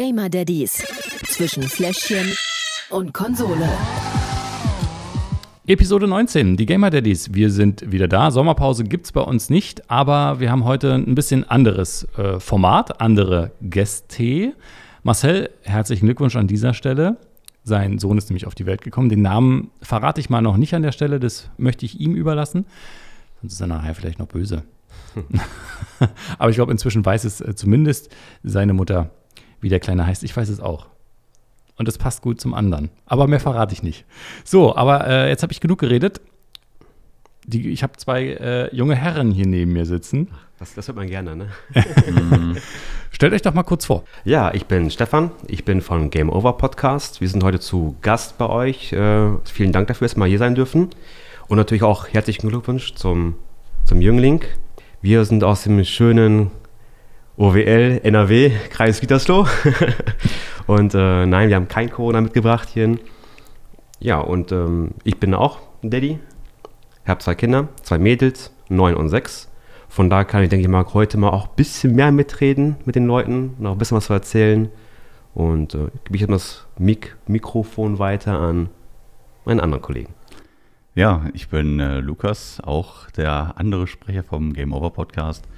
Gamer Daddies zwischen Fläschchen und Konsole. Episode 19, die Gamer Daddies. Wir sind wieder da. Sommerpause gibt es bei uns nicht, aber wir haben heute ein bisschen anderes äh, Format, andere Gäste. Marcel, herzlichen Glückwunsch an dieser Stelle. Sein Sohn ist nämlich auf die Welt gekommen. Den Namen verrate ich mal noch nicht an der Stelle, das möchte ich ihm überlassen. Sonst ist er nachher vielleicht noch böse. aber ich glaube, inzwischen weiß es äh, zumindest seine Mutter, wie der Kleine heißt. Ich weiß es auch. Und es passt gut zum anderen. Aber mehr verrate ich nicht. So, aber äh, jetzt habe ich genug geredet. Die, ich habe zwei äh, junge Herren hier neben mir sitzen. Das, das hört man gerne, ne? Stellt euch doch mal kurz vor. Ja, ich bin Stefan, ich bin von Game Over Podcast. Wir sind heute zu Gast bei euch. Äh, vielen Dank dafür, dass wir mal hier sein dürfen. Und natürlich auch herzlichen Glückwunsch zum, zum Jüngling. Wir sind aus dem schönen OWL NRW, Kreis Gütersloh. und äh, nein, wir haben kein Corona mitgebracht hier. Ja, und ähm, ich bin auch ein Daddy. Ich habe zwei Kinder, zwei Mädels, neun und sechs. Von da kann ich, denke ich mal, heute mal auch ein bisschen mehr mitreden mit den Leuten auch ein bisschen was zu erzählen. Und äh, gebe ich das Mik Mikrofon weiter an meinen anderen Kollegen. Ja, ich bin äh, Lukas, auch der andere Sprecher vom Game Over Podcast.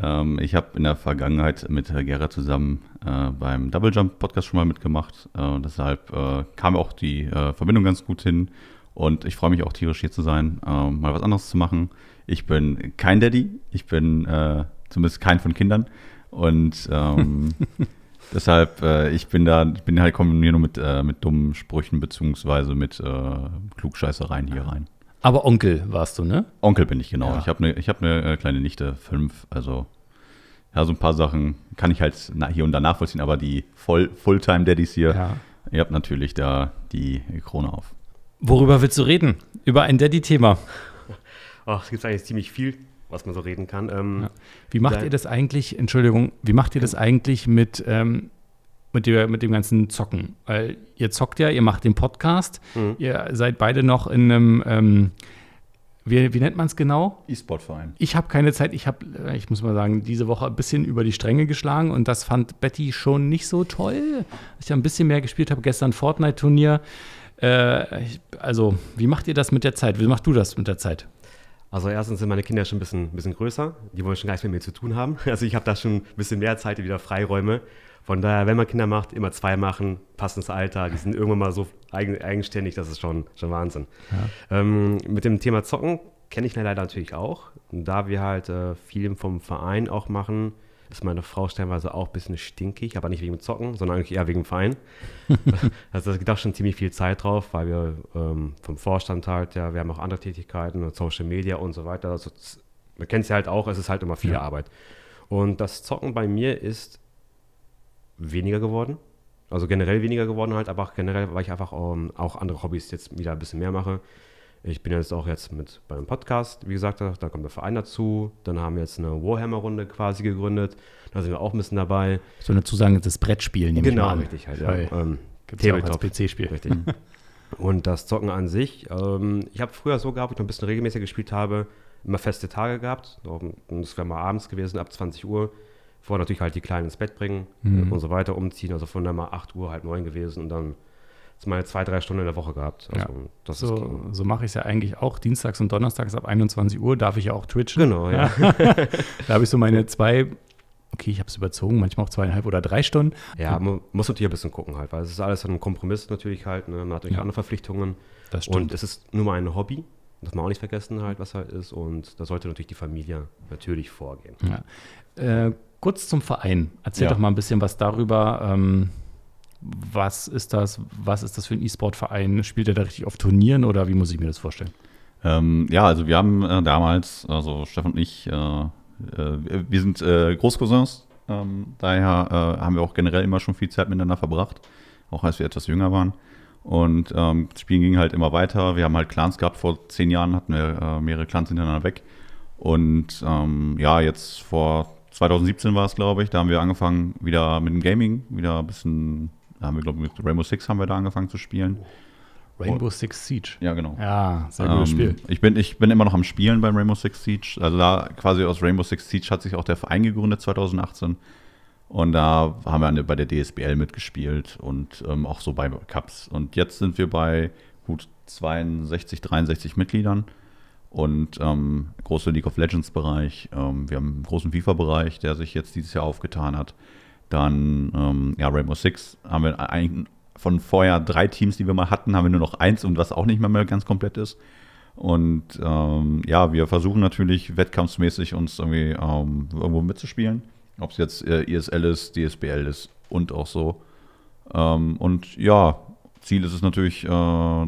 Ähm, ich habe in der Vergangenheit mit äh, Gerhard zusammen äh, beim Double Jump Podcast schon mal mitgemacht. Äh, deshalb äh, kam auch die Verbindung ganz gut hin. Und ich freue mich auch tierisch hier zu sein, mal was anderes zu machen. Ich bin kein Daddy, ich bin äh, zumindest kein von Kindern. Und ähm, deshalb, äh, ich bin da, ich bin halt komme mir nur mit, äh, mit dummen Sprüchen beziehungsweise mit äh, Klugscheißereien hier rein. Aber Onkel warst du, ne? Onkel bin ich, genau. Ja. Ich habe eine hab ne, äh, kleine Nichte, fünf, also ja, so ein paar Sachen kann ich halt hier und da nachvollziehen, aber die Voll Fulltime-Daddies hier, Ja. ihr habt natürlich da die Krone auf. Worüber willst du reden? Über ein Daddy-Thema. Ach, es gibt eigentlich ziemlich viel, was man so reden kann. Ähm, Ja. Wie macht ihr das eigentlich, Entschuldigung, wie macht ihr das eigentlich mit, ähm, mit, der, mit dem ganzen Zocken? Weil ihr zockt ja, ihr macht den Podcast, Mhm. ihr seid beide noch in einem, ähm, wie, wie nennt man es genau? E-Sport-Verein. Ich habe keine Zeit, ich habe, äh, ich muss mal sagen, diese Woche ein bisschen über die Stränge geschlagen und das fand Betty schon nicht so toll. Ich habe ein bisschen mehr gespielt, habe gestern Fortnite-Turnier. Äh, also, wie macht ihr das mit der Zeit? Wie machst du das mit der Zeit? Also erstens sind meine Kinder schon ein bisschen, bisschen größer. Die wollen schon gar nichts mit mir zu tun haben. Also ich habe da schon ein bisschen mehr Zeit, wieder Freiräume. Von daher, wenn man Kinder macht, immer zwei machen, passendes Alter. Die sind irgendwann mal so eigen, eigenständig, das ist schon, schon Wahnsinn. Ähm, mit dem Thema Zocken kenne ich leider natürlich auch. Und da wir halt äh, viel vom Verein auch machen, ist meine Frau stellenweise auch ein bisschen stinkig, aber nicht wegen dem Zocken, sondern eigentlich eher wegen dem Verein. also da geht auch schon ziemlich viel Zeit drauf, weil wir ähm, vom Vorstand halt, ja, wir haben auch andere Tätigkeiten, Social Media und so weiter. Also, man kennt es ja halt auch, es ist halt immer viel Ja. Arbeit. Und das Zocken bei mir ist weniger geworden. Also generell weniger geworden halt, aber auch generell, weil ich einfach ähm, auch andere Hobbys jetzt wieder ein bisschen mehr mache. Ich bin jetzt auch jetzt mit beim Podcast, wie gesagt, da, kommt der Verein dazu. Dann haben wir jetzt eine Warhammer-Runde quasi gegründet. Da sind wir auch ein bisschen dabei. So eine Zusage, das Brettspiel, nehme ich mal an. richtig halt. Ja. Ähm, Tabletop. PC-Spiel. Richtig. Und das Zocken an sich, ähm, ich habe früher so gehabt, wo ich noch ein bisschen regelmäßiger gespielt habe, immer feste Tage gehabt. Und es wäre mal abends gewesen, ab 20 Uhr. Vorher natürlich halt die Kleinen ins Bett bringen Mhm. und so weiter umziehen. Also von da mal 8 Uhr, halb 9 gewesen und dann ist meine zwei, drei Stunden in der Woche gehabt. Also das ist So, so mache ich es ja eigentlich auch. Dienstags und Donnerstags ab 21 Uhr darf ich ja auch twitchen. Genau, ja. Da habe ich so meine zwei, okay, ich habe es überzogen, manchmal auch zweieinhalb oder drei Stunden. Ja, man muss natürlich ein bisschen gucken halt, weil es ist alles ein Kompromiss natürlich halt. Ne? Man hat natürlich Ja. andere Verpflichtungen. Das Und es ist nur mal ein Hobby, das man auch nicht vergessen halt, was halt ist. Und da sollte natürlich die Familie natürlich vorgehen. Ja. Äh, kurz zum Verein. Erzähl Ja. doch mal ein bisschen was darüber. Ähm, was ist das? Was ist das für ein E-Sport-Verein? Spielt er da richtig auf Turnieren oder wie muss ich mir das vorstellen? Ähm, ja, also wir haben äh, damals, also Stefan und ich, äh, äh, wir sind äh, Großcousins, ähm, daher äh, haben wir auch generell immer schon viel Zeit miteinander verbracht, auch als wir etwas jünger waren. Und ähm, das Spielen ging halt immer weiter. Wir haben halt Clans gehabt, vor zehn Jahren hatten wir äh, mehrere Clans hintereinander weg. Und ähm, ja, jetzt vor 2017 war es, glaube ich, da haben wir angefangen wieder mit dem Gaming, wieder ein bisschen, da haben wir, glaube ich, mit Rainbow Six haben wir da angefangen zu spielen. Rainbow Six Siege. Ja, genau. Ja, sehr gutes Ähm, Spiel. Ich bin, ich bin immer noch am Spielen beim Rainbow Six Siege. Also da quasi aus Rainbow Six Siege hat sich auch der Verein gegründet 2018. Und da haben wir bei der DSBL mitgespielt und ähm, auch so bei Cups. Und jetzt sind wir bei gut 62, 63 Mitgliedern und ähm, große League of Legends Bereich. Ähm, wir haben einen großen FIFA-Bereich, der sich jetzt dieses Jahr aufgetan hat. Dann, ähm, ja, Rainbow Six haben wir eigentlich von vorher drei Teams, die wir mal hatten, haben wir nur noch eins und was auch nicht mehr, mehr ganz komplett ist. Und ähm, ja, wir versuchen natürlich wettkampfsmäßig uns irgendwie ähm, irgendwo mitzuspielen. Ob es jetzt äh, ISL ist, DSBL ist und auch so. Ähm, und ja, Ziel ist es natürlich, äh,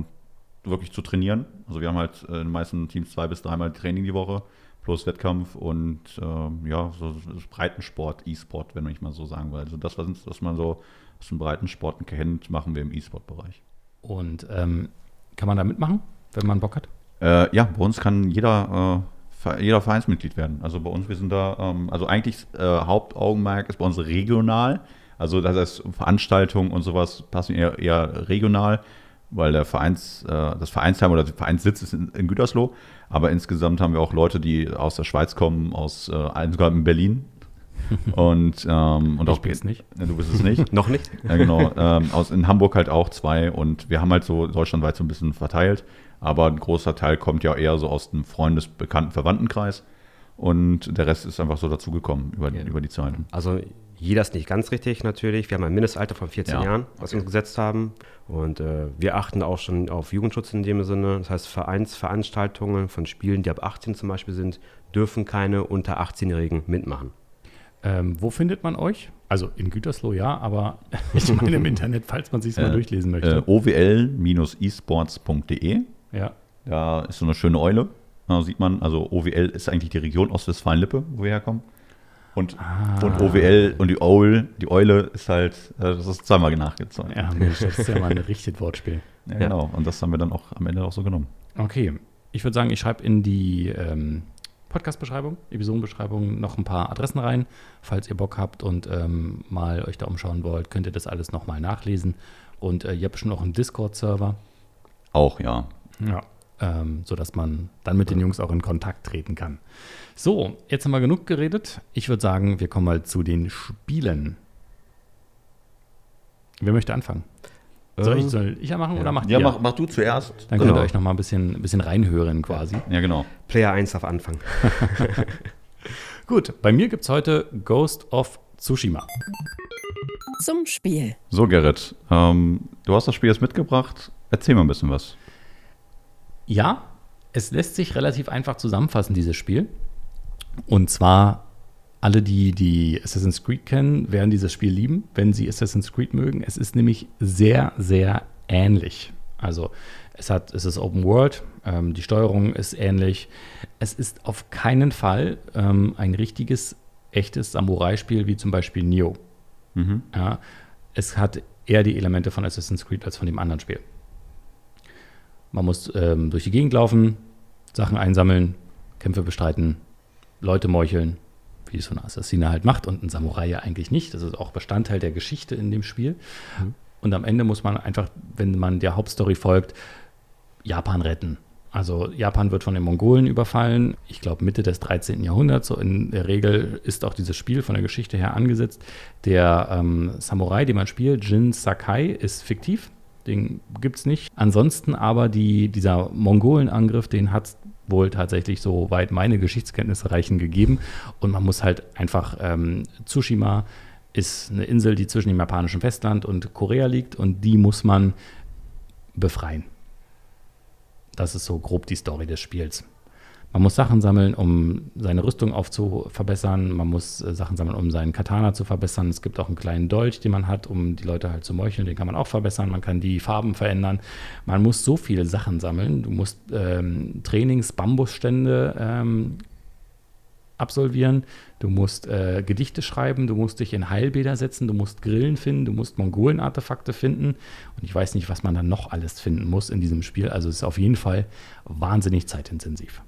wirklich zu trainieren. Also wir haben halt äh, in den meisten Teams zwei bis dreimal Training die Woche plus Wettkampf und äh, ja, so Breitensport, E-Sport, wenn ich mal so sagen will. Also das, was, was man so aus dem Breitensport kennt, machen wir im E-Sport-Bereich. Und ähm, kann man da mitmachen, wenn man Bock hat? Äh, ja, bei uns kann jeder äh, jeder Vereinsmitglied werden. Also bei uns, wir sind da, ähm, also eigentlich äh, Hauptaugenmerk ist bei uns regional. Also das heißt, Veranstaltungen und sowas passen eher, eher regional, weil der Vereins, äh, das Vereinsheim oder der Vereinssitz ist in, in, Gütersloh. Aber insgesamt haben wir auch Leute, die aus der Schweiz kommen, aus äh, sogar in Berlin. und, ähm, und ich auch bin es nicht. Du bist es nicht. Noch nicht? Ja, genau. Ähm, aus, in Hamburg halt auch zwei und wir haben halt so deutschlandweit so ein bisschen verteilt. Aber ein großer Teil kommt ja eher so aus dem Freundes-, Bekannten-, Verwandtenkreis. Und der Rest ist einfach so dazugekommen über, ja. über die Zeit. Also jeder ist nicht ganz richtig natürlich. Wir haben ein Mindestalter von 14 ja. Jahren, was okay. wir uns gesetzt haben. Und äh, wir achten auch schon auf Jugendschutz in dem Sinne. Das heißt, Vereinsveranstaltungen von Spielen, die ab 18 zum Beispiel sind, dürfen keine unter 18-Jährigen mitmachen. Ähm, wo findet man euch? Also in Gütersloh ja, aber ich meine im Internet, falls man sich mal äh, durchlesen möchte. Äh, owl-esports.de ja. Da ist so eine schöne Eule. Da sieht man, also OWL ist eigentlich die Region Ostwestfalen-Lippe, wo wir herkommen. Und, ah. und OWL und die Owl, die Eule ist halt, äh, das ist zweimal nachgezogen. Ja, Mensch, das ist ja mal ein richtiges Wortspiel. Ja, genau. Und das haben wir dann auch am Ende auch so genommen. Okay. Ich würde sagen, ich schreibe in die ähm, Podcast-Beschreibung, Episodenbeschreibung noch ein paar Adressen rein. Falls ihr Bock habt und ähm, mal euch da umschauen wollt, könnt ihr das alles nochmal nachlesen. Und äh, ihr habt schon auch einen Discord-Server. Auch, ja. Ja. Ähm, sodass man dann mit den Jungs auch in Kontakt treten kann. So, jetzt haben wir genug geredet. Ich würde sagen, wir kommen mal zu den Spielen. Wer möchte anfangen? Soll ich, ähm, soll ich ja machen ja. oder macht ja, ihr? Ja, mach, mach, du zuerst. Dann genau. könnt ihr euch noch mal ein bisschen, ein bisschen reinhören quasi. Ja, genau. Player 1 auf Anfang. Gut, bei mir gibt es heute Ghost of Tsushima. Zum Spiel. So, Gerrit, ähm, du hast das Spiel jetzt mitgebracht. Erzähl mal ein bisschen was. Ja, es lässt sich relativ einfach zusammenfassen, dieses Spiel. Und zwar, alle, die, die Assassin's Creed kennen, werden dieses Spiel lieben, wenn sie Assassin's Creed mögen. Es ist nämlich sehr, sehr ähnlich. Also es, hat, es ist Open World, ähm, die Steuerung ist ähnlich. Es ist auf keinen Fall ähm, ein richtiges, echtes Samurai-Spiel wie zum Beispiel Nioh. Mhm. Ja, es hat eher die Elemente von Assassin's Creed als von dem anderen Spiel. Man muss ähm, durch die Gegend laufen, Sachen einsammeln, Kämpfe bestreiten, Leute meucheln, wie es so ein Assassiner halt macht und ein Samurai ja eigentlich nicht. Das ist auch Bestandteil der Geschichte in dem Spiel. Mhm. Und am Ende muss man einfach, wenn man der Hauptstory folgt, Japan retten. Also Japan wird von den Mongolen überfallen. Ich glaube Mitte des 13. Jahrhunderts. So in der Regel ist auch dieses Spiel von der Geschichte her angesetzt. Der ähm, Samurai, den man spielt, Jin Sakai, ist fiktiv. Den gibt es nicht. Ansonsten aber die, dieser Mongolenangriff, den hat es wohl tatsächlich so weit meine Geschichtskenntnisse reichen gegeben. Und man muss halt einfach, ähm, Tsushima ist eine Insel, die zwischen dem japanischen Festland und Korea liegt und die muss man befreien. Das ist so grob die Story des Spiels. Man muss Sachen sammeln, um seine Rüstung aufzuverbessern. Man muss äh, Sachen sammeln, um seinen Katana zu verbessern. Es gibt auch einen kleinen Dolch, den man hat, um die Leute halt zu meucheln. Den kann man auch verbessern. Man kann die Farben verändern. Man muss so viele Sachen sammeln. Du musst ähm, Trainings, Bambusstände ähm, absolvieren. Du musst äh, Gedichte schreiben. Du musst dich in Heilbäder setzen. Du musst Grillen finden. Du musst Mongolen-Artefakte finden. Und ich weiß nicht, was man dann noch alles finden muss in diesem Spiel. Also es ist auf jeden Fall wahnsinnig zeitintensiv.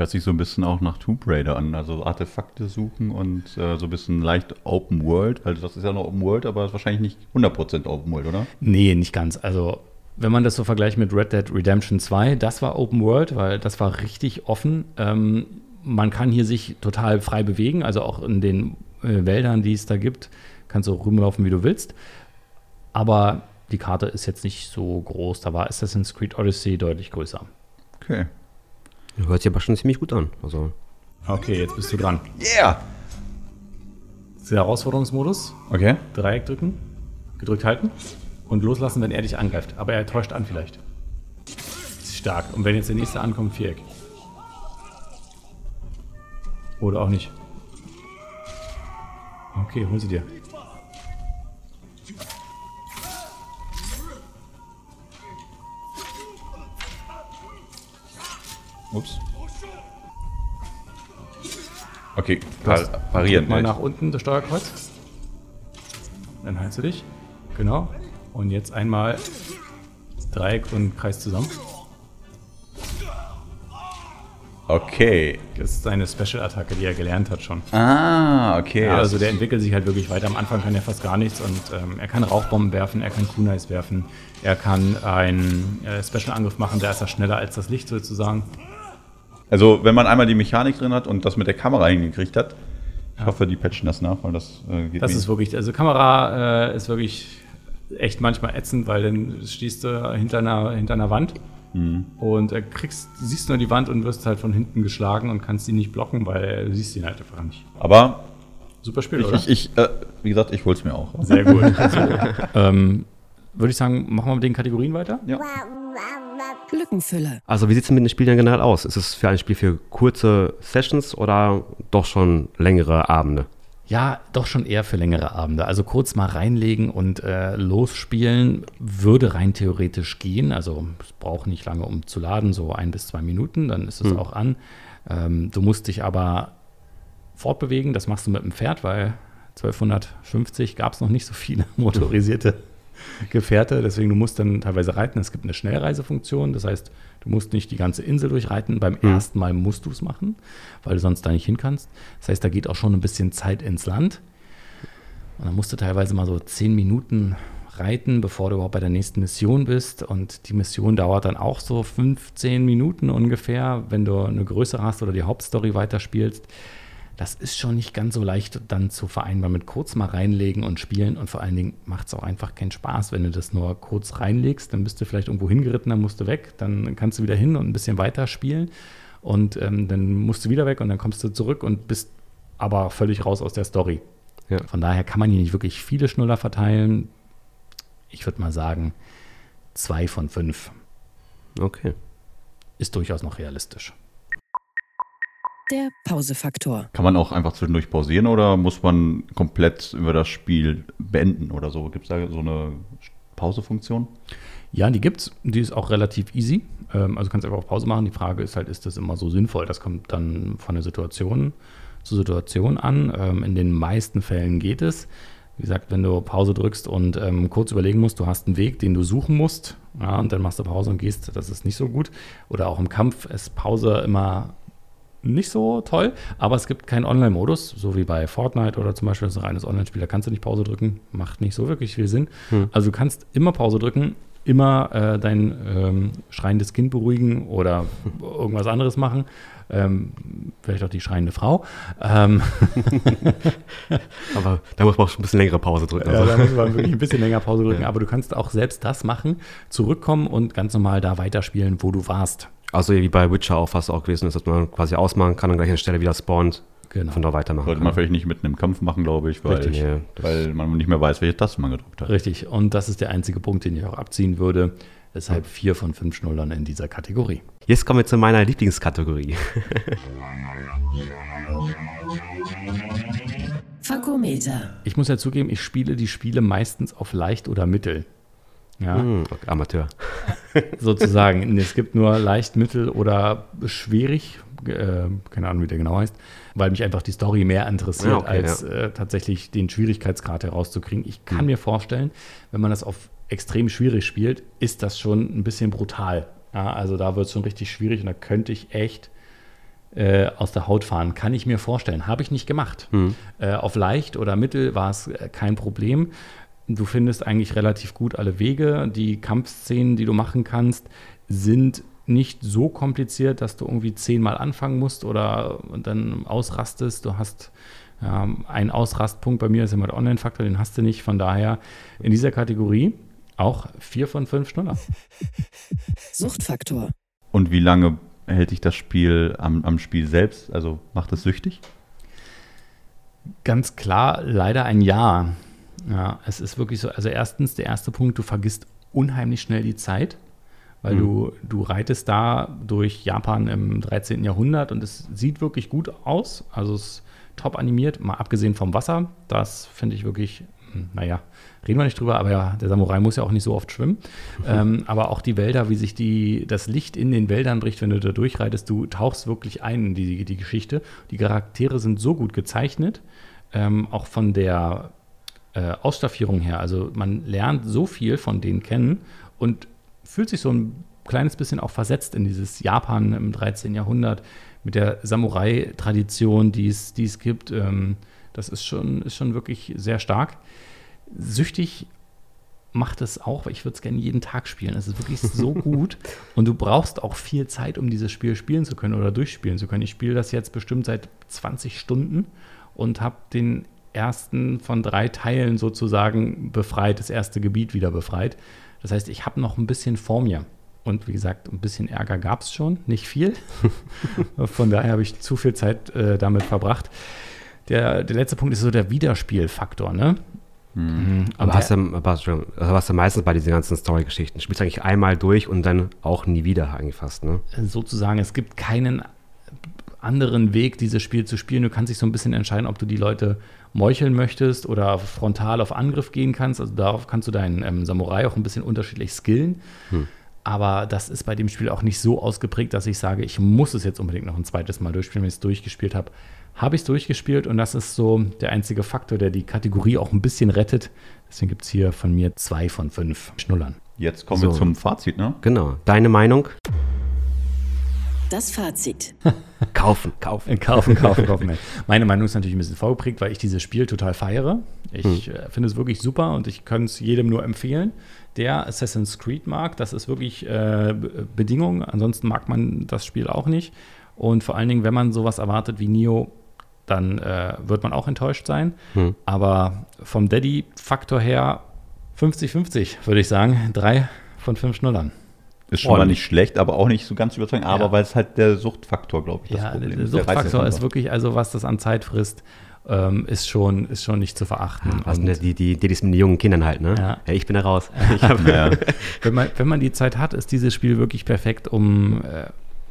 Hört sich so ein bisschen auch nach Tomb Raider an, also Artefakte suchen und äh, so ein bisschen leicht Open World. Also das ist ja noch Open World, aber ist wahrscheinlich nicht 100% Open World, oder? Nee, nicht ganz. Also wenn man das so vergleicht mit Red Dead Redemption 2, das war Open World, weil das war richtig offen. Ähm, man kann hier sich total frei bewegen, also auch in den äh, Wäldern, die es da gibt. Kannst du rumlaufen, wie du willst. Aber die Karte ist jetzt nicht so groß. Da war Assassin's Creed Odyssey deutlich größer. Okay. Hört sich aber schon ziemlich gut an. Also, Okay, jetzt bist du dran. Yeah! Das ist der Herausforderungsmodus. Okay. Dreieck drücken, gedrückt halten und loslassen, wenn er dich angreift. Aber er täuscht an vielleicht. Ist stark. Und wenn jetzt der nächste ankommt, Viereck. Oder auch nicht. Okay, hol sie dir. Ups. Okay, par parieren. Mal nach unten das Steuerkreuz. Dann heilst du dich. Genau. Und jetzt einmal Dreieck und Kreis zusammen. Okay. Das ist seine Special-Attacke, die er gelernt hat schon. Ah, okay. Ja, also der entwickelt sich halt wirklich weiter. Am Anfang kann er fast gar nichts und ähm, er kann Rauchbomben werfen, er kann Kunais werfen, er kann einen äh, Special-Angriff machen, der ist ja schneller als das Licht sozusagen. Also, wenn man einmal die Mechanik drin hat und das mit der Kamera hingekriegt hat, ich hoffe, die patchen das nach, weil das äh, geht Das mir- ist wirklich, also Kamera äh, ist wirklich echt manchmal ätzend, weil dann stehst du hinter einer, hinter einer Wand und äh, kriegst, siehst nur die Wand und wirst halt von hinten geschlagen und kannst die nicht blocken, weil du siehst ihn halt einfach nicht. Aber Super Spiel, ich, oder? ich, ich äh, wie gesagt, ich hol's mir auch. Sehr gut. ähm, Würde ich sagen, machen wir mit den Kategorien weiter? Ja. Lückenfüller. also wie sieht es mit den Spielen generell aus? Ist es für ein Spiel für kurze Sessions oder doch schon längere Abende? Ja, doch schon eher für längere Abende. Also kurz mal reinlegen und äh, losspielen würde rein theoretisch gehen. Also es braucht nicht lange, um zu laden, so ein bis zwei Minuten, dann ist es auch an. Ähm, du musst dich aber fortbewegen, das machst du mit dem Pferd, weil 1250 gab es noch nicht so viele motorisierte Gefährte, deswegen du musst dann teilweise reiten. Es gibt eine Schnellreisefunktion, das heißt, du musst nicht die ganze Insel durchreiten. Beim ersten Mal musst du es machen, weil du sonst da nicht hin kannst. Das heißt, da geht auch schon ein bisschen Zeit ins Land. Und dann musst du teilweise mal so zehn Minuten reiten, bevor du überhaupt bei der nächsten Mission bist. Und die Mission dauert dann auch so 15 Minuten ungefähr, wenn du eine größere hast oder die Hauptstory weiterspielst. Das ist schon nicht ganz so leicht dann zu vereinbaren mit kurz mal reinlegen und spielen. Und vor allen Dingen macht es auch einfach keinen Spaß, wenn du das nur kurz reinlegst. Dann bist du vielleicht irgendwo hingeritten, dann musst du weg. Dann kannst du wieder hin und ein bisschen weiter spielen. Und ähm, dann musst du wieder weg und dann kommst du zurück und bist aber völlig raus aus der Story. Ja. Von daher kann man hier nicht wirklich viele Schnuller verteilen. Ich würde mal sagen, zwei von fünf Okay. ist durchaus noch realistisch. Der Pausefaktor. Kann man auch einfach zwischendurch pausieren oder muss man komplett über das Spiel beenden oder so? Gibt es da so eine Pausefunktion? Ja, die gibt's. Die ist auch relativ easy. Ähm, also kannst einfach auf Pause machen. Die Frage ist halt, ist das immer so sinnvoll? Das kommt dann von der Situation zu Situation an. Ähm, in den meisten Fällen geht es. Wie gesagt, wenn du Pause drückst und ähm, kurz überlegen musst, du hast einen Weg, den du suchen musst, ja, und dann machst du Pause und gehst, das ist nicht so gut. Oder auch im Kampf ist Pause immer nicht so toll, aber es gibt keinen Online-Modus, so wie bei Fortnite oder zum Beispiel das ist ein reines Online-Spiel, da kannst du nicht Pause drücken, macht nicht so wirklich viel Sinn. Also du kannst immer Pause drücken, immer äh, dein ähm, schreiendes Kind beruhigen oder irgendwas anderes machen. Ähm, vielleicht auch die schreiende Frau. Ähm, Aber da muss man auch schon ein bisschen längere Pause drücken. ja, Also. da muss man wirklich ein bisschen länger Pause drücken, aber du kannst auch selbst das machen, zurückkommen und ganz normal da weiterspielen, wo du warst. Also wie bei Witcher auch fast auch gewesen ist, dass man quasi ausmachen kann und gleich an der Stelle wieder spawnt, Genau. von da weitermachen Sollte kann. man vielleicht nicht mitten im Kampf machen, glaube ich, weil, Richtig, ja. weil man nicht mehr weiß, welche Taste man gedrückt hat. Richtig, und das ist der einzige Punkt, den ich auch abziehen würde. Deshalb vier von fünf Schnullern in dieser Kategorie. Jetzt kommen wir zu meiner Lieblingskategorie. Fakometer. Ich muss ja zugeben, ich spiele die Spiele meistens auf leicht oder mittel. Ja, Hm, okay, Amateur. sozusagen. Es gibt nur leicht, mittel oder schwierig, äh, keine Ahnung, wie der genau heißt, weil mich einfach die Story mehr interessiert, Ja, okay, als äh, tatsächlich den Schwierigkeitsgrad herauszukriegen. Ich kann mir vorstellen, wenn man das auf extrem schwierig spielt, ist das schon ein bisschen brutal. Ja, also da wird es schon richtig schwierig und da könnte ich echt äh, aus der Haut fahren. Kann ich mir vorstellen. Habe ich nicht gemacht. Äh, auf leicht oder mittel war es äh, kein Problem. Du findest eigentlich relativ gut alle Wege. Die Kampfszenen, die du machen kannst, sind nicht so kompliziert, dass du irgendwie zehnmal anfangen musst oder dann ausrastest. Du hast Ja, ein Ausrastpunkt bei mir ist immer der Online-Faktor, den hast du nicht. Von daher in dieser Kategorie auch vier von fünf Stunden. Suchtfaktor. Und wie lange hält dich das Spiel am, am Spiel selbst? Also macht es süchtig? Ganz klar, leider ein Ja. Ja, es ist wirklich so. Also erstens, der erste Punkt, du vergisst unheimlich schnell die Zeit, weil Mhm. du, du reitest da durch Japan im 13. Jahrhundert und es sieht wirklich gut aus. Also es ist top animiert, mal abgesehen vom Wasser. Das finde ich wirklich, hm, naja, reden wir nicht drüber, aber ja, der Samurai muss ja auch nicht so oft schwimmen. Ähm, aber auch die Wälder, wie sich die, das Licht in den Wäldern bricht, wenn du da durchreitest, du tauchst wirklich ein in die, die Geschichte. Die Charaktere sind so gut gezeichnet, ähm, auch von der äh, Ausstaffierung her. Also man lernt so viel von denen kennen und fühlt sich so ein kleines bisschen auch versetzt in dieses Japan im 13. Jahrhundert mit der Samurai-Tradition, die es, die es gibt. Ähm, das ist schon, ist schon wirklich sehr stark. Süchtig macht es auch, weil ich würde es gerne jeden Tag spielen. Es ist wirklich so gut und du brauchst auch viel Zeit, um dieses Spiel spielen zu können oder durchspielen zu können. Ich spiele das jetzt bestimmt seit 20 Stunden und habe den ersten von drei Teilen sozusagen befreit, das erste Gebiet wieder befreit. Das heißt, ich habe noch ein bisschen vor mir. Und wie gesagt, ein bisschen Ärger gab es schon, nicht viel. Von daher habe ich zu viel Zeit äh, damit verbracht. Der, der letzte Punkt ist so der Wiederspielfaktor, ne? Mhm. Aber Und hast du, aber hast du, also du meistens bei diesen ganzen Story-Geschichten, spielst du eigentlich einmal durch und dann auch nie wieder fast, ne? sozusagen, es gibt keinen anderen Weg, dieses Spiel zu spielen. Du kannst dich so ein bisschen entscheiden, ob du die Leute meucheln möchtest oder frontal auf Angriff gehen kannst. Also darauf kannst du deinen ähm, Samurai auch ein bisschen unterschiedlich skillen. Aber das ist bei dem Spiel auch nicht so ausgeprägt, dass ich sage, ich muss es jetzt unbedingt noch ein zweites Mal durchspielen, wenn ich es durchgespielt habe. Habe ich es durchgespielt und das ist so der einzige Faktor, der die Kategorie auch ein bisschen rettet. Deswegen gibt es hier von mir zwei von fünf Schnullern. Jetzt kommen So. wir zum Fazit, ne? Genau. Deine Meinung? Das Fazit. Kaufen, kaufen. Kaufen, kaufen, kaufen. Meine Meinung ist natürlich ein bisschen vorgeprägt, weil ich dieses Spiel total feiere. Ich äh, finde es wirklich super und ich kann es jedem nur empfehlen, der Assassin's Creed mag. Das ist wirklich äh, Be- Bedingung. Ansonsten mag man das Spiel auch nicht. Und vor allen Dingen, wenn man sowas erwartet wie Nio, dann äh, wird man auch enttäuscht sein. Hm. Aber vom Daddy-Faktor her 50-50, würde ich sagen. Drei von fünf Schnullern. Ist schon mal nicht schlecht, aber auch nicht so ganz überzeugend. Aber Ja. weil es halt der Suchtfaktor, glaube ich, das Ja, Problem der ist. Der Suchtfaktor ist wirklich, also was das an Zeit frisst, ähm, ist, schon, ist schon nicht zu verachten. Sind die, die, die, die mit den jungen Kindern halt, ne? Ja. ich bin da raus. Ich hab, wenn, man, wenn man die Zeit hat, ist dieses Spiel wirklich perfekt, um, äh,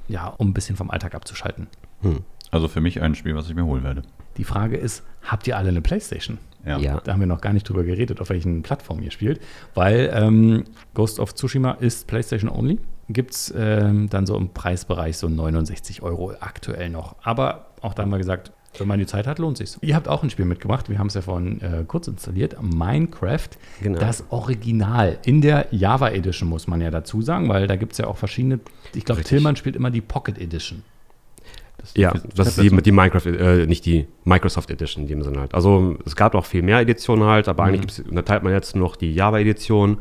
ja, um ein bisschen vom Alltag abzuschalten. hm. also für mich ein Spiel, was ich mir holen werde. Die Frage ist, habt ihr alle eine Playstation? Ja. Ja. Da haben wir noch gar nicht drüber geredet, auf welchen Plattformen ihr spielt, weil ähm, Ghost of Tsushima ist PlayStation only. Gibt es ähm, dann so im Preisbereich so 69 Euro aktuell noch. Aber auch da haben wir gesagt, wenn man die Zeit hat, lohnt sich's. Ihr habt auch ein Spiel mitgemacht, wir haben es ja vorhin äh, kurz installiert, Minecraft, Genau. das Original. In der Java Edition muss man ja dazu sagen, weil da gibt es ja auch verschiedene, ich glaube. Tillmann spielt immer die Pocket Edition. Das Ja, das ist die, die Minecraft, äh, nicht die Microsoft Edition in dem Sinne halt. Also es gab auch viel mehr Editionen halt, aber eigentlich gibt's, unterteilt man jetzt noch die Java-Edition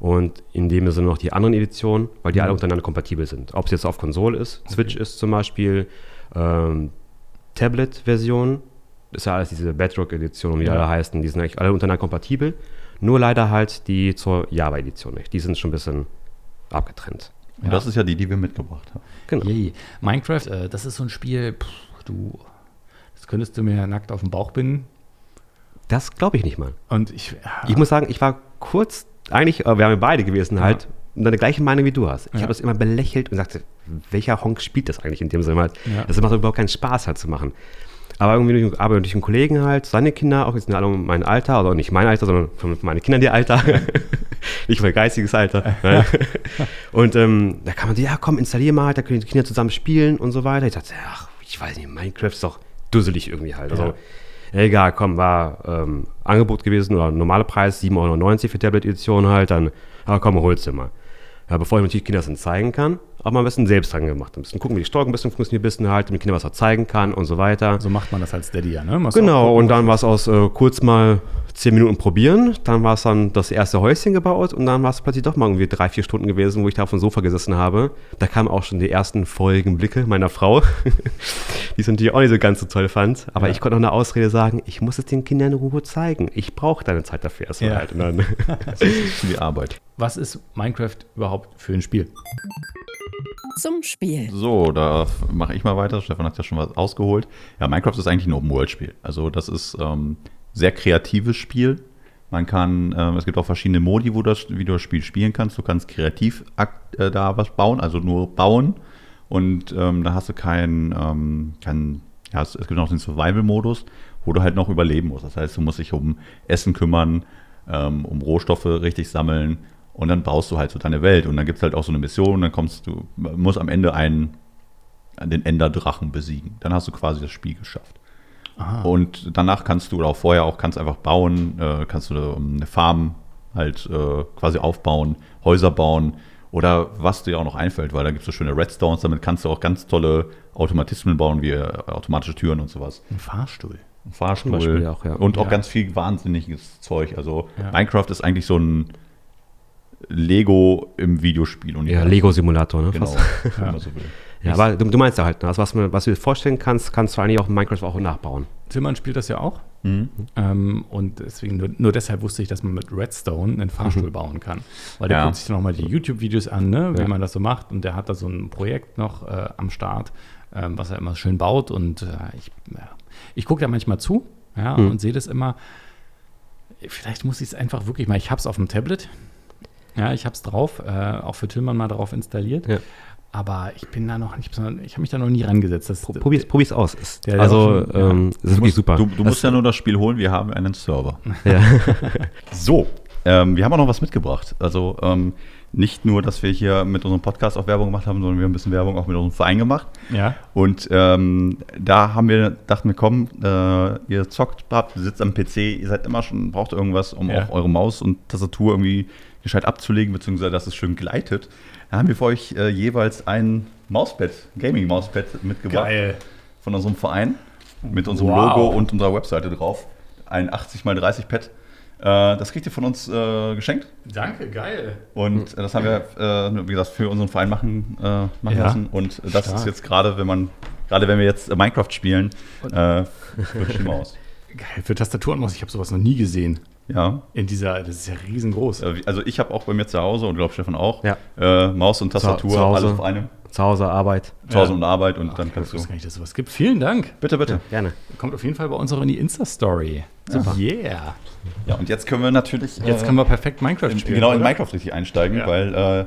und in dem Sinne noch die anderen Editionen, weil die alle untereinander kompatibel sind. Ob es jetzt auf Konsole ist, Switch ist zum Beispiel, ähm, Tablet-Version, ist ja alles diese Bedrock-Edition, wie die Ja. alle heißen, die sind eigentlich alle untereinander kompatibel. Nur leider halt die zur Java-Edition nicht. Die sind schon ein bisschen abgetrennt. Und das ist ja die, die wir mitgebracht haben. Genau. Yay. Minecraft, äh, das ist so ein Spiel, pff, du, das könntest du mir nackt auf den Bauch binden. Das glaube ich nicht mal. Und ich, Ich muss sagen, ich war kurz, eigentlich, äh, wir haben ja beide gewesen halt, und dann die gleiche Meinung wie du hast. Ich Ja. habe das immer belächelt und sagte, welcher Honk spielt das eigentlich in dem Sinne halt? Ja. Das macht überhaupt keinen Spaß halt zu machen. Aber irgendwie durch, aber durch einen Kollegen halt, seine Kinder, auch jetzt sind alle um mein Alter, also nicht mein Alter, sondern von meine Kinder ihr Alter. nicht mein geistiges Alter. ne? und ähm, da kann man so, ja komm, installier mal, da können die Kinder zusammen spielen und so weiter. Ich dachte, ach, ich weiß nicht, Minecraft ist doch dusselig irgendwie halt. Also, egal, komm, war ähm, Angebot gewesen oder normaler Preis, 7,99 Euro für Tablet-Edition halt, dann, aber komm, holst du mal. Ja, bevor ich natürlich Kindern das dann zeigen kann, aber ein bisschen selbst dran gemacht. Ein bisschen gucken, wie die Steuerung ein bisschen funktioniert, ein bisschen halt, damit die Kinder was er zeigen kann und so weiter. So macht man das als Daddy ja, ne? Auch Genau, gucken, und dann war es aus äh, kurz mal zehn Minuten probieren, dann war es dann das erste Häuschen gebaut und dann war es plötzlich doch mal irgendwie drei, vier Stunden gewesen, wo ich da auf dem Sofa gesessen habe. Da kamen auch schon die ersten feurigen Blicke meiner Frau, die es natürlich auch nicht so ganz so toll fand. Aber Ja. ich konnte auch eine Ausrede sagen, ich muss es den Kindern in Ruhe zeigen. Ich brauche deine Zeit dafür erstmal Ja. halt. Und dann, Das ist die Arbeit. Was ist Minecraft überhaupt für ein Spiel? Zum Spiel. So, da mache ich mal weiter. Stefan hat ja schon was ausgeholt. Ja, Minecraft ist eigentlich ein Open-World-Spiel. Also das ist ähm, sehr kreatives Spiel. Man kann, ähm, es gibt auch verschiedene Modi, wo das, wie du das Spiel spielen kannst. Du kannst kreativ äh, da was bauen, also nur bauen. Und ähm, da hast du keinen, ähm, kein, ja, es, es gibt noch den Survival-Modus, wo du halt noch überleben musst. Das heißt, du musst dich um Essen kümmern, ähm, um Rohstoffe richtig sammeln und dann baust du halt so deine Welt. Und dann gibt es halt auch so eine Mission, dann kommst du, musst am Ende einen, den Enderdrachen besiegen. Dann hast du quasi das Spiel geschafft. Und danach kannst du, oder auch vorher auch, kannst einfach bauen, äh, kannst du eine Farm halt äh, quasi aufbauen, Häuser bauen oder was dir auch noch einfällt, weil da gibt es so schöne Redstones, damit kannst du auch ganz tolle Automatismen bauen, wie äh, automatische Türen und sowas. Ein Fahrstuhl. Ein Fahrstuhl auch, ja. und auch Ja. ganz viel wahnsinniges Zeug. Also Ja. Minecraft ist eigentlich so ein Lego im Videospiel. ja, Lego-Simulator, ne? Genau, wenn man so will. Ja, aber du, du meinst ja halt, ne? also was, man, was du dir vorstellen kannst, kannst du eigentlich auch in Minecraft auch nachbauen. Tillmann spielt das ja auch. Mhm. Ähm, und deswegen, nur, nur deshalb wusste ich, dass man mit Redstone einen Fahrstuhl bauen kann. Weil der Ja. guckt sich dann nochmal die YouTube-Videos an, ne, wie Ja. man das so macht. Und der hat da so ein Projekt noch äh, am Start, ähm, was er immer schön baut. Und äh, ich, ja, ich gucke da manchmal zu ja, Mhm. und sehe das immer. Vielleicht muss ich es einfach wirklich mal. Ich habe es auf dem Tablet. Ja, ich habe es drauf, äh, auch für Tillmann mal drauf installiert. Ja. Aber ich bin da noch nicht, besonders- ich habe mich da noch nie rangesetzt. Das, Pro- Probier's, probier's aus. Ist, Der- der also, schon, ja. ähm, es ist Du wirklich musst, super. Du, du musst ja nur das Spiel holen, wir haben einen Server. ja. So, ähm, wir haben auch noch was mitgebracht. Also ähm, nicht nur, dass wir hier mit unserem Podcast auch Werbung gemacht haben, sondern wir haben ein bisschen Werbung auch mit unserem Verein gemacht. ja. Und ähm, da haben wir, dachten wir, komm, äh, ihr zockt, habt, ihr sitzt am PC, ihr seid immer schon, braucht irgendwas, um Ja. auch eure Maus und Tastatur irgendwie gescheit abzulegen, beziehungsweise dass es schön gleitet. Da haben wir für euch äh, jeweils ein Mauspad, Gaming-Mauspad mitgebracht Geil. von unserem Verein mit unserem Wow. Logo und unserer Webseite drauf. Ein 80x30 Pad. Äh, das kriegt ihr von uns äh, geschenkt. Danke, geil. Und äh, das haben wir, äh, wie gesagt, für unseren Verein machen, äh, machen Ja. lassen. Und das Stark. ist jetzt gerade, wenn man, gerade wenn wir jetzt Minecraft spielen, äh, wird die Maus. Geil, für Tastatur und Maus, ich habe sowas noch nie gesehen. Ja. In dieser, das ist ja riesengroß. Also ich habe auch bei mir zu Hause und glaube Stefan auch Ja. äh, Maus und Tastatur, zu Hause. alles auf einem. Zu Hause Arbeit. Zu Hause Ja. und Arbeit und Ach, dann ich kannst du. wusste gar nicht, dass es sowas gibt. Vielen Dank. Bitte, bitte. Gerne. Kommt auf jeden Fall bei uns auch in die Insta-Story. Super. Yeah. Ja, und jetzt können wir natürlich. Jetzt äh, können wir perfekt Minecraft in, spielen. genau in oder? Minecraft richtig einsteigen, Ja. weil äh,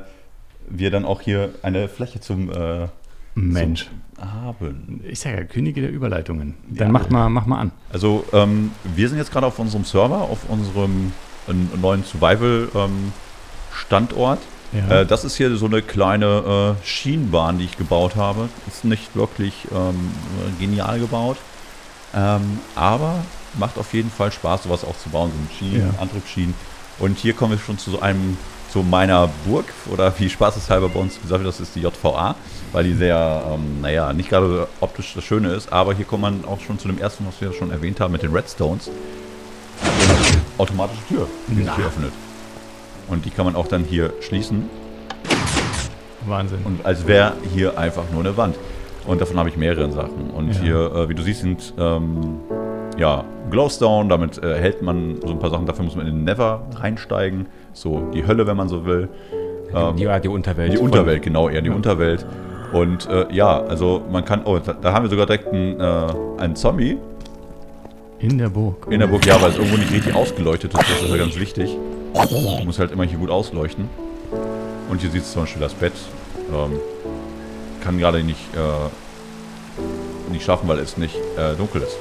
wir dann auch hier eine Fläche zum äh, Mensch. haben. Ich sage ja, Könige der Überleitungen. Ja. Dann mach mal, mach mal an. Also ähm, wir sind jetzt gerade auf unserem Server, auf unserem äh, neuen Survival-Standort. Ja. Äh, das ist hier so eine kleine äh, Schienenbahn, die ich gebaut habe. Ist nicht wirklich ähm, genial gebaut, ähm, aber macht auf jeden Fall Spaß, sowas auch zu bauen, so mit Schienen, Ja. Antriebsschienen. Und hier kommen wir schon zu so einem, zu meiner Burg oder wie spaßeshalber bei uns gesagt wird, das ist die JVA, weil die sehr, ähm, naja, nicht gerade optisch das Schöne ist, aber hier kommt man auch schon zu dem ersten, was wir schon erwähnt haben, mit den Redstones. Automatische Tür, die sich hier öffnet. Und die kann man auch dann hier schließen. Wahnsinn. Und als wäre hier einfach nur eine Wand. Und davon habe ich mehrere Sachen. Und Ja. hier, äh, wie du siehst, sind ähm, ja, Glowstone, damit äh, hält man so ein paar Sachen. Dafür muss man in den Never reinsteigen. So die Hölle, wenn man so will. Ähm, Die, die Unterwelt. die Unterwelt, genau, eher die Unterwelt. Und äh, ja, also man kann, oh, da, da haben wir sogar direkt einen, äh, einen Zombie in der Burg. in der Burg, ja, weil es irgendwo nicht richtig ausgeleuchtet ist, das ist ja ganz wichtig. Muss halt immer hier gut ausleuchten. Und hier sieht es zum Beispiel das Bett. Ähm, kann gerade nicht, äh, nicht schaffen, weil es nicht äh, dunkel ist.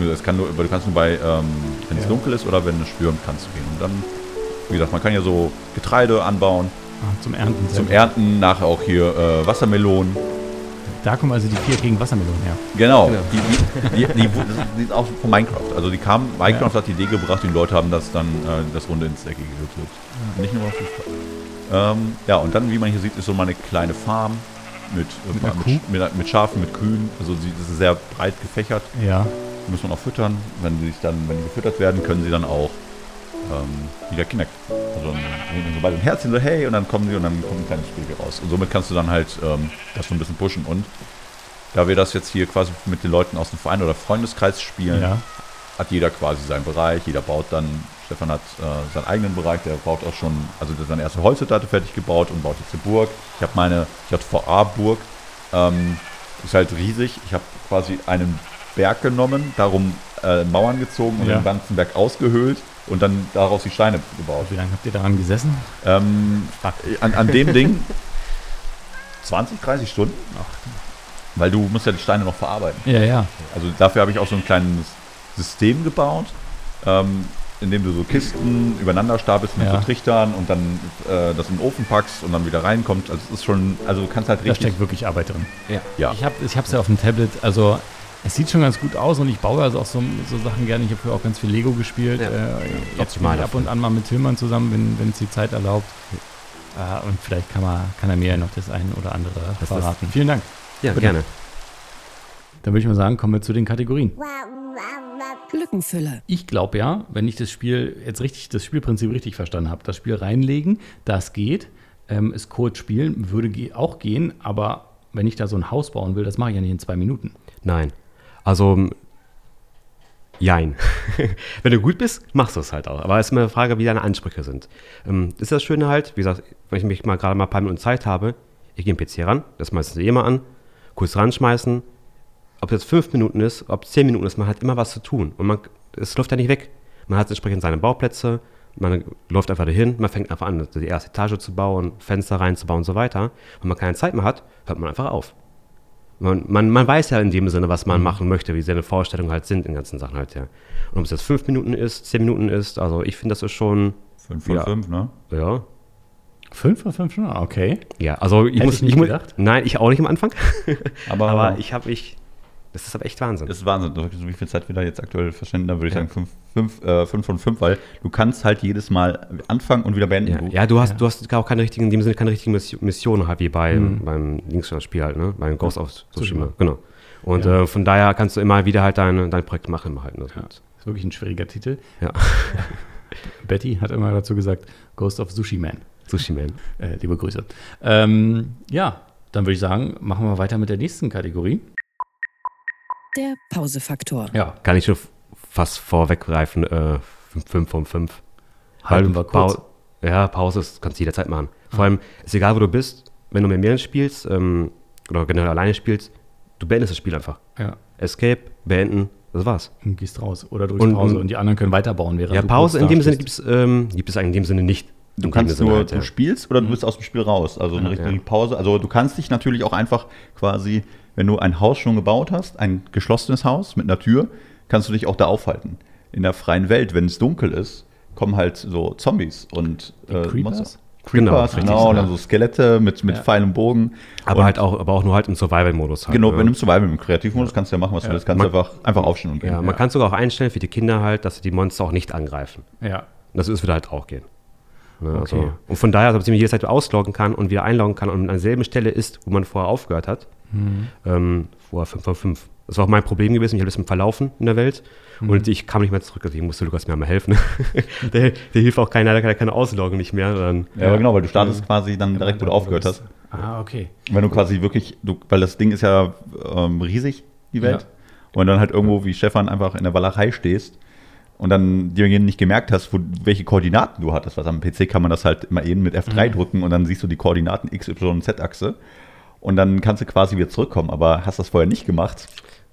Beziehungsweise Es kann nur, du kannst nur bei, ähm, wenn es Ja. dunkel ist oder wenn es stürmt, kannst du gehen. Und dann, wie gesagt, man kann ja so Getreide anbauen, Ah, zum Ernten. zum Ernten, nachher auch hier äh, Wassermelonen. Da kommen also die vier gegen Wassermelonen her. Genau. Genau. Die, die, die, die, die ist auch von Minecraft. Also die kam, Minecraft hat die Idee gebracht, die Leute haben das dann äh, das Runde ins Eckige gedrückt. Nicht nur auf Fußball. Ähm, ja, und dann, wie man hier sieht, ist so mal eine kleine Farm mit, äh, Mit mit, mit Schafen, mit Kühen. Also sie, das ist sehr breit gefächert. Ja. Muss man auch füttern. Wenn die sich dann, wenn die gefüttert werden, können sie dann auch ähm, wieder Kinect. Also dann hängen so beide ein Herzchen so, hey, und dann kommen sie und dann kommt ein kleines Spiel raus. Und somit kannst du dann halt ähm, das so ein bisschen pushen. Und da wir das jetzt hier quasi mit den Leuten aus dem Verein oder Freundeskreis spielen, Ja. hat jeder quasi seinen Bereich, jeder baut dann, Stefan hat äh, seinen eigenen Bereich, der baut auch schon, also der seine erste Holzhütte fertig gebaut und baut jetzt eine Burg. Ich habe meine JVA-Burg, ähm, ist halt riesig. Ich habe quasi einen Berg genommen, darum äh, Mauern gezogen und Ja. den ganzen Berg ausgehöhlt und dann daraus die Steine gebaut. Wie lange habt ihr daran gesessen? Ähm, an, an dem Ding 20, 30 Stunden, weil du musst ja die Steine noch verarbeiten. Ja, ja. Also dafür habe ich auch so ein kleines System gebaut, ähm, in dem du so Kisten übereinander stapelst mit Ja. so Trichtern und dann äh, das in den Ofen packst und dann wieder reinkommt. Also es ist schon, also du kannst halt Da richtig. steckt wirklich Arbeit drin. Ja. Ja. Ich habe es ich ja auf dem Tablet, also es sieht schon ganz gut aus und ich baue also auch so, so Sachen gerne. Ich habe früher auch ganz viel Lego gespielt. Ja. Äh, jetzt ich ab und an mal mit Tillmann zusammen, wenn wenn es die Zeit erlaubt. Äh, und vielleicht kann, man, kann er mir ja noch das eine oder andere Das verraten. Vielen Dank. Ja, Bitte. gerne. Dann würde ich mal sagen, kommen wir zu den Kategorien. Lückenfüller. Ich glaube ja, wenn ich das Spiel jetzt richtig, das Spielprinzip richtig verstanden habe, das Spiel reinlegen, das geht. Ähm, es kurz spielen würde ge auch gehen, aber wenn ich da so ein Haus bauen will, das mache ich ja nicht in zwei Minuten. Nein. Also, jein. Wenn du gut bist, machst du es halt auch. Aber es ist immer eine Frage, wie deine Ansprüche sind. Ähm, ist das Schöne halt, wie gesagt, wenn ich mich mal gerade mal ein paar Minuten Zeit habe, ich gehe den PC ran, das meistens eh mal an, kurz ranschmeißen. Ob es jetzt fünf Minuten ist, ob es zehn Minuten ist, man hat immer was zu tun. Und man, es läuft ja nicht weg. Man hat entsprechend seine Bauplätze, man läuft einfach dahin, man fängt einfach an, die erste Etage zu bauen, Fenster reinzubauen und so weiter. Wenn man keine Zeit mehr hat, hört man einfach auf. Man, man, man weiß ja in dem Sinne, was man machen möchte, wie seine Vorstellungen halt sind in ganzen Sachen halt, ja. Und ob es jetzt fünf Minuten ist, zehn Minuten ist, also ich finde, das ist schon, 5 von Ja. 5, ne? ja. Fünf oder fünf Stunden? Okay. Ja, also ich Hätte muss ich nicht muss- gedacht. Nein, ich auch nicht am Anfang. Aber, Aber ich habe ich, das ist aber echt Wahnsinn. Das ist Wahnsinn, so wie viel Zeit wir da jetzt aktuell verschwenden, da würde ich sagen 5 fünf, äh, fünf von 5, weil du kannst halt jedes Mal anfangen und wieder beenden. Ja, Du- ja, du hast, Ja. du hast auch keine richtigen, in dem Sinne keine richtigen Miss- Missionen halt wie bei, Mhm. beim Linksspiel halt, ne? Beim Ghost of Tsushima. Genau. Und Ja. äh, von daher kannst du immer wieder halt dein, dein Projekt machen halt. Ne? Ja. Ist wirklich ein schwieriger Titel. Ja. Betty hat immer dazu gesagt, Ghost of Sushi Man. Sushi Man. Äh, liebe Grüße. Ähm, ja, dann würde ich sagen, machen wir weiter mit der nächsten Kategorie. Der Pausefaktor. Ja, Kann ich schon fast vorweggreifen, äh, 5 von 5. halten wir kurz. Pau ja, Pause ist, kannst du jederzeit machen. Vor allem, ist egal, wo du bist, wenn du mit mehreren spielst ähm, oder generell alleine spielst, du beendest das Spiel einfach. Ja, Escape, beenden, das war's. und gehst raus oder drückst Und- Pause und- die anderen können weiterbauen, während Ja, Pause in dem Sinne gibt's, ähm, gibt es eigentlich in dem Sinne nicht. Du In kannst nur, halt, du ja. spielst oder du bist aus dem Spiel raus. Also eine Ja, richtige ja. Pause. Also du kannst dich natürlich auch einfach quasi, wenn du ein Haus schon gebaut hast, ein geschlossenes Haus mit einer Tür, kannst du dich auch da aufhalten. In der freien Welt, wenn es dunkel ist, kommen halt so Zombies und äh, Creepers? Monster. Genau, Creepers, richtig, genau, und ja. dann so Skelette mit, mit Ja. Pfeil und Bogen. Aber und halt auch, aber auch nur halt im Survival-Modus halt. Genau, ne? wenn du im Survival, im Kreativmodus kannst du ja machen, was Ja. du willst. Kannst du Man- einfach, einfach aufstehen und gehen. Ja, man kann sogar auch einstellen für die Kinder halt, dass sie die Monster auch nicht angreifen. Ja, Das ist wieder halt auch gehen. Ne, Okay. also, und von daher, dass man jederzeit ausloggen kann und wieder einloggen kann und an derselben Stelle ist, wo man vorher aufgehört hat. Mhm. Ähm, vorher 5 von 5. Das war auch mein Problem gewesen. Ich habe ein bisschen verlaufen in der Welt Mhm. und ich kam nicht mehr zurück. Deswegen musste Lukas mir mal helfen. der, der hilft auch keiner, der kann keine Ausloggen nicht mehr. Dann, Ja, aber genau, weil du startest quasi dann direkt, wo du aufgehört hast. Ah, okay. Wenn du quasi wirklich, du, weil das Ding ist ja ähm, riesig, die Welt. Ja. Und dann halt irgendwo wie Stefan einfach in der Walachei stehst und dann dir nicht gemerkt hast, wo, welche Koordinaten du hattest. Was am PC kann man das halt immer eben mit F3 Mhm. drücken und dann siehst du die Koordinaten X, Y und Z-Achse. Und dann kannst du quasi wieder zurückkommen, aber hast das vorher nicht gemacht,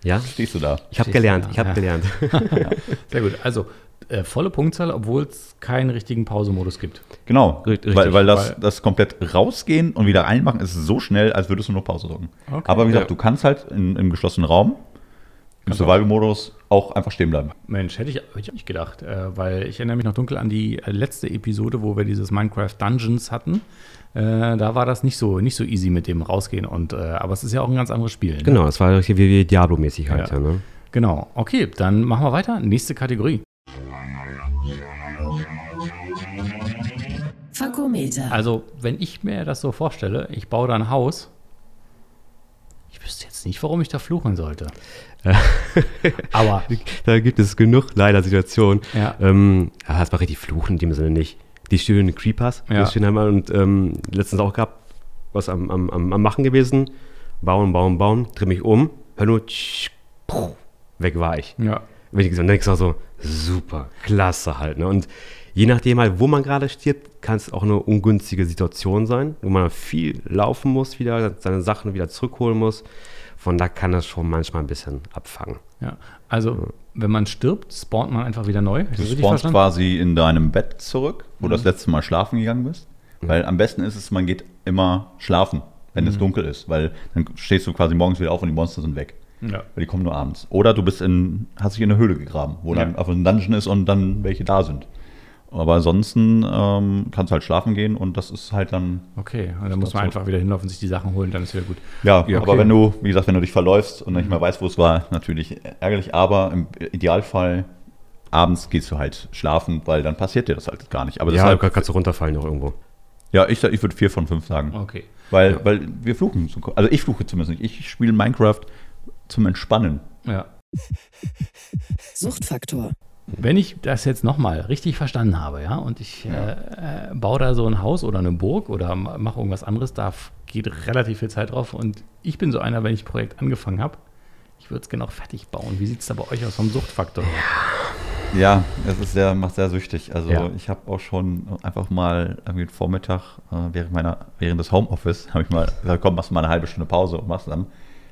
ja, stehst du da. ich habe gelernt. Ich habe ja. gelernt. Sehr gut. Also, äh, volle Punktzahl, obwohl es keinen richtigen Pausemodus gibt. Genau, Richtig, weil, weil das, weil- das komplett rausgehen und wieder reinmachen ist so schnell, als würdest du nur Pause drücken. Okay. Aber wie gesagt, Ja. du kannst halt in, im geschlossenen Raum im Survival-Modus auch einfach stehen bleiben. Mensch, hätte ich, hätte ich nicht gedacht, äh, weil ich erinnere mich noch dunkel an die äh, letzte Episode, wo wir dieses Minecraft Dungeons hatten. Äh, da war das nicht so, nicht so easy mit dem rausgehen. Und, äh, aber es ist ja auch ein ganz anderes Spiel. Ne? Genau, das war hier wie, wie Diablo-mäßig halt. Ja. Ja. ne? Genau. Okay, dann machen wir weiter. Nächste Kategorie. Fakometer. Also, wenn ich mir das so vorstelle, ich baue da ein Haus. Ich wüsste jetzt nicht, warum ich da fluchen sollte. aber Da gibt es genug leider Situationen. Ja. Ähm, ja, war richtig fluchen in dem Sinne nicht. Die schönen Creepers, Ja. die stehen einmal und ähm, letztens auch gehabt, was am, am, am, Machen gewesen. Bauen, bauen, bauen, dreh mich um, hör nur, tsch, puh, weg war ich. ja, Wenn ich gesagt denkst du auch so, super, klasse halt. Ne? Und je nachdem halt, wo man gerade stirbt, kann es auch eine ungünstige Situation sein, wo man viel laufen muss wieder, seine Sachen wieder zurückholen muss. Von da kann das schon manchmal ein bisschen abfangen. ja. Also, wenn man stirbt, spawnt man einfach wieder neu. Du spawnst quasi in deinem Bett zurück, wo du das letzte Mal schlafen gegangen bist. Weil am besten ist es, man geht immer schlafen, wenn es dunkel ist, weil dann stehst du quasi morgens wieder auf und die Monster sind weg. Ja. Weil die kommen nur abends. Oder du bist in, hast dich in eine Höhle gegraben, wo dann Ja. einfach ein Dungeon ist und dann welche da sind. Aber ansonsten ähm, kannst du halt schlafen gehen und das ist halt dann. Okay, und dann muss man einfach wieder hinlaufen, sich die Sachen holen, dann ist wieder gut. Ja, Ja, aber okay. wenn du, wie gesagt, wenn du dich verläufst und nicht mehr weißt, wo es war, natürlich ärgerlich. Aber im Idealfall abends gehst du halt schlafen, weil dann passiert dir das halt gar nicht. Aber Ja, deshalb, kannst du runterfallen noch irgendwo. ja ich, ich würde vier von fünf sagen. Okay. Weil, Ja. weil wir fluchen. so- Also ich fluche zumindest nicht. Ich spiele Minecraft zum Entspannen. Ja. Suchtfaktor. Wenn ich das jetzt nochmal richtig verstanden habe, ja, und ich äh, äh, baue da so ein Haus oder eine Burg oder ma- mache irgendwas anderes, da geht relativ viel Zeit drauf. Und ich bin so einer, wenn ich ein Projekt angefangen habe, ich würde es genau fertig bauen. Wie sieht es da bei euch aus vom Suchtfaktor? Ja, es ist sehr, macht sehr süchtig. Also Ja. ich habe auch schon einfach mal irgendwie einen Vormittag äh, während meiner, während des Homeoffice, habe ich mal gesagt, komm, machst du mal eine halbe Stunde Pause und machst dann,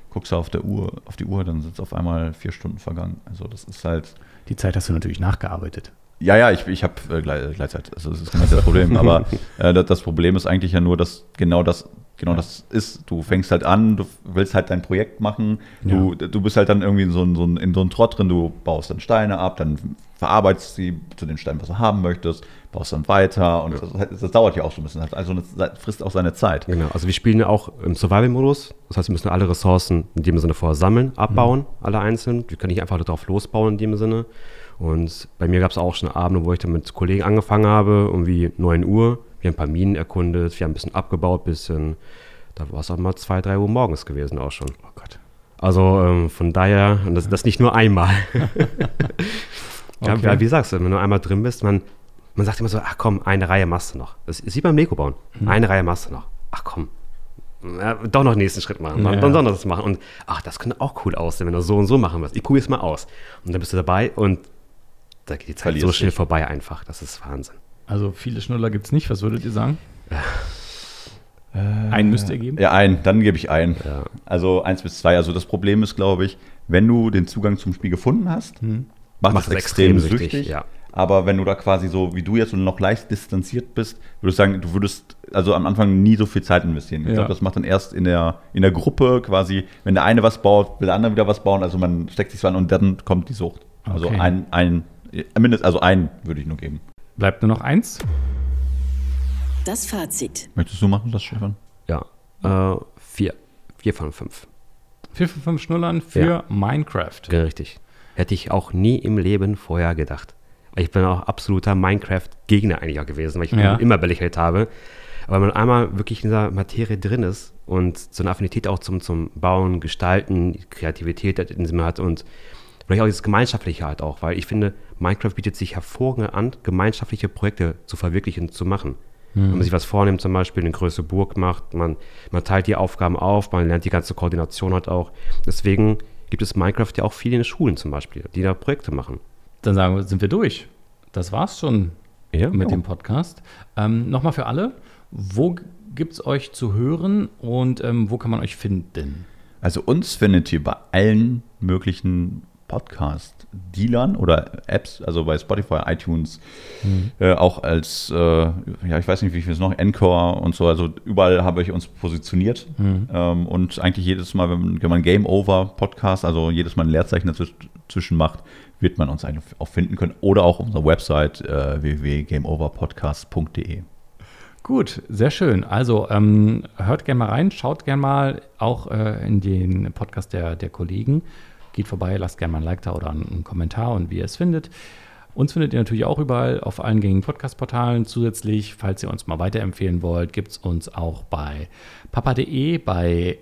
guckst du auf der Uhr, auf die Uhr, dann sind es auf einmal vier Stunden vergangen. Also das ist halt. Die Zeit hast du natürlich nachgearbeitet. Ja, ja, ich, ich habe äh, Glei- Gleitzeit. Also das ist genau das Problem. Aber äh, das, Problem ist eigentlich ja nur, dass genau das genau das ist. Du fängst halt an, du willst halt dein Projekt machen. Du, du bist halt dann irgendwie in so, ein, so in so einen Trott drin. Du baust dann Steine ab, dann verarbeitest sie zu den Steinen, was du haben möchtest, baust dann weiter und das, das dauert ja auch so ein bisschen. Also eine, frisst auch seine Zeit. Genau, also wir spielen ja auch im Survival-Modus. Das heißt, wir müssen alle Ressourcen in dem Sinne vorher sammeln, abbauen, alle einzeln. Wir können nicht einfach darauf losbauen in dem Sinne. Und bei mir gab es auch schon Abende, wo ich dann mit Kollegen angefangen habe, irgendwie 9 Uhr. Wir haben ein paar Minen erkundet, wir haben ein bisschen abgebaut, bisschen. Da war es auch mal 2, 3 Uhr morgens gewesen auch schon. Oh Gott. Also ähm, von daher, und das, das nicht nur einmal. ja, Okay. ja, wie sagst du, wenn du einmal drin bist, man, man sagt immer so, ach komm, eine Reihe machst du noch. Das ist wie beim Lego bauen. Eine Reihe machst du noch. Ach komm, ja, doch noch den nächsten Schritt machen, Ja. dann doch noch das machen. Und ach, das könnte auch cool aussehen, wenn du so und so machen wirst. Ich probiere es mal aus. Und dann bist du dabei und da geht die Zeit Verlierst so schnell dich. vorbei einfach. Das ist Wahnsinn. Also viele Schnuller gibt es nicht. Was würdet ihr sagen? Einen müsst ihr geben? Ja, ein, dann gebe ich ein. Ja. Also eins bis zwei. Also das Problem ist, glaube ich, wenn du den Zugang zum Spiel gefunden hast, macht Macht das es extrem, extrem süchtig. süchtig, ja. Aber wenn du da quasi so wie du jetzt und noch leicht distanziert bist, würde ich sagen, du würdest also am Anfang nie so viel Zeit investieren. Ich Ja. glaube, das macht dann erst in der, in der Gruppe quasi, wenn der eine was baut, will der andere wieder was bauen. Also man steckt sich so an und dann kommt die Sucht. Also Okay. ein, ein, mindestens, also einen würde ich nur geben. Bleibt nur noch eins. Das Fazit. Möchtest du machen das, Stefan? Ja. Äh, vier. Vier von fünf. Vier von fünf Schnullern für Ja. Minecraft. Genau, richtig. Hätte ich auch nie im Leben vorher gedacht. Ich bin auch absoluter Minecraft-Gegner eigentlich auch gewesen, weil ich Ja. immer belächelt habe. Aber wenn man einmal wirklich in dieser Materie drin ist und so eine Affinität auch zum, zum Bauen, Gestalten, Kreativität in sich hat und vielleicht auch dieses Gemeinschaftliche halt auch, weil ich finde, Minecraft bietet sich hervorragend an, gemeinschaftliche Projekte zu verwirklichen, zu machen. Wenn man sich was vornimmt, zum Beispiel eine größere Burg macht, man, man teilt die Aufgaben auf, man lernt die ganze Koordination halt auch. Deswegen gibt es Minecraft ja auch viele in den Schulen zum Beispiel, die da Projekte machen. Dann sagen wir, sind wir durch. Das war's schon Ja, mit ja. dem Podcast. Ähm, Nochmal für alle, wo gibt es euch zu hören und ähm, wo kann man euch finden? Also uns findet ihr bei allen möglichen Podcast-Dealern oder Apps, also bei Spotify, iTunes, mhm. äh, auch als, äh, ja, ich weiß nicht, wie viel es noch, Encore und so, also überall habe ich uns positioniert mhm. ähm, und eigentlich jedes Mal, wenn man Game Over Podcast, also jedes Mal ein Leerzeichen dazwischen macht, wird man uns eigentlich auch finden können oder auch auf unserer Website äh, www.gameoverpodcast.de. Gut, sehr schön. Also ähm, hört gerne mal rein, schaut gerne mal auch äh, in den Podcast der, der Kollegen. Geht vorbei, lasst gerne mal ein Like da oder einen, Kommentar und wie ihr es findet. Uns findet ihr natürlich auch überall auf allen gängigen Podcast-Portalen. Zusätzlich, falls ihr uns mal weiterempfehlen wollt, gibt es uns auch bei papa.de, bei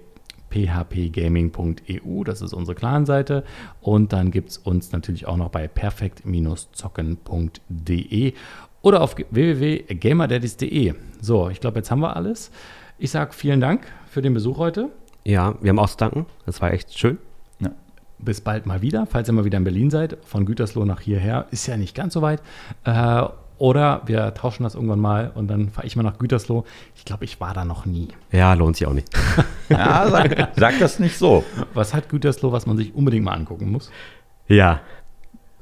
phpgaming.eu, das ist unsere Clan-Seite. Und dann gibt es uns natürlich auch noch bei perfekt-zocken.de oder auf www.gamerdaddies.de. So, ich glaube, jetzt haben wir alles. Ich sage vielen Dank für den Besuch heute. Ja, wir haben auch zu danken. Das war echt schön. Bis bald mal wieder, falls ihr mal wieder in Berlin seid. Von Gütersloh nach hierher ist ja nicht ganz so weit. Äh, oder wir tauschen das irgendwann mal und dann fahre ich mal nach Gütersloh. Ich glaube, ich war da noch nie. Ja, lohnt sich auch nicht. ja, sag, sag das nicht so. Was hat Gütersloh, was man sich unbedingt mal angucken muss? Ja,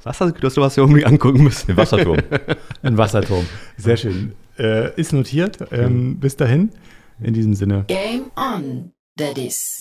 was hast du, was wir irgendwie angucken müssen? Den Wasserturm. Ein Wasserturm. Sehr schön. Äh, ist notiert. Ähm, bis dahin. In diesem Sinne. Game on, Daddies.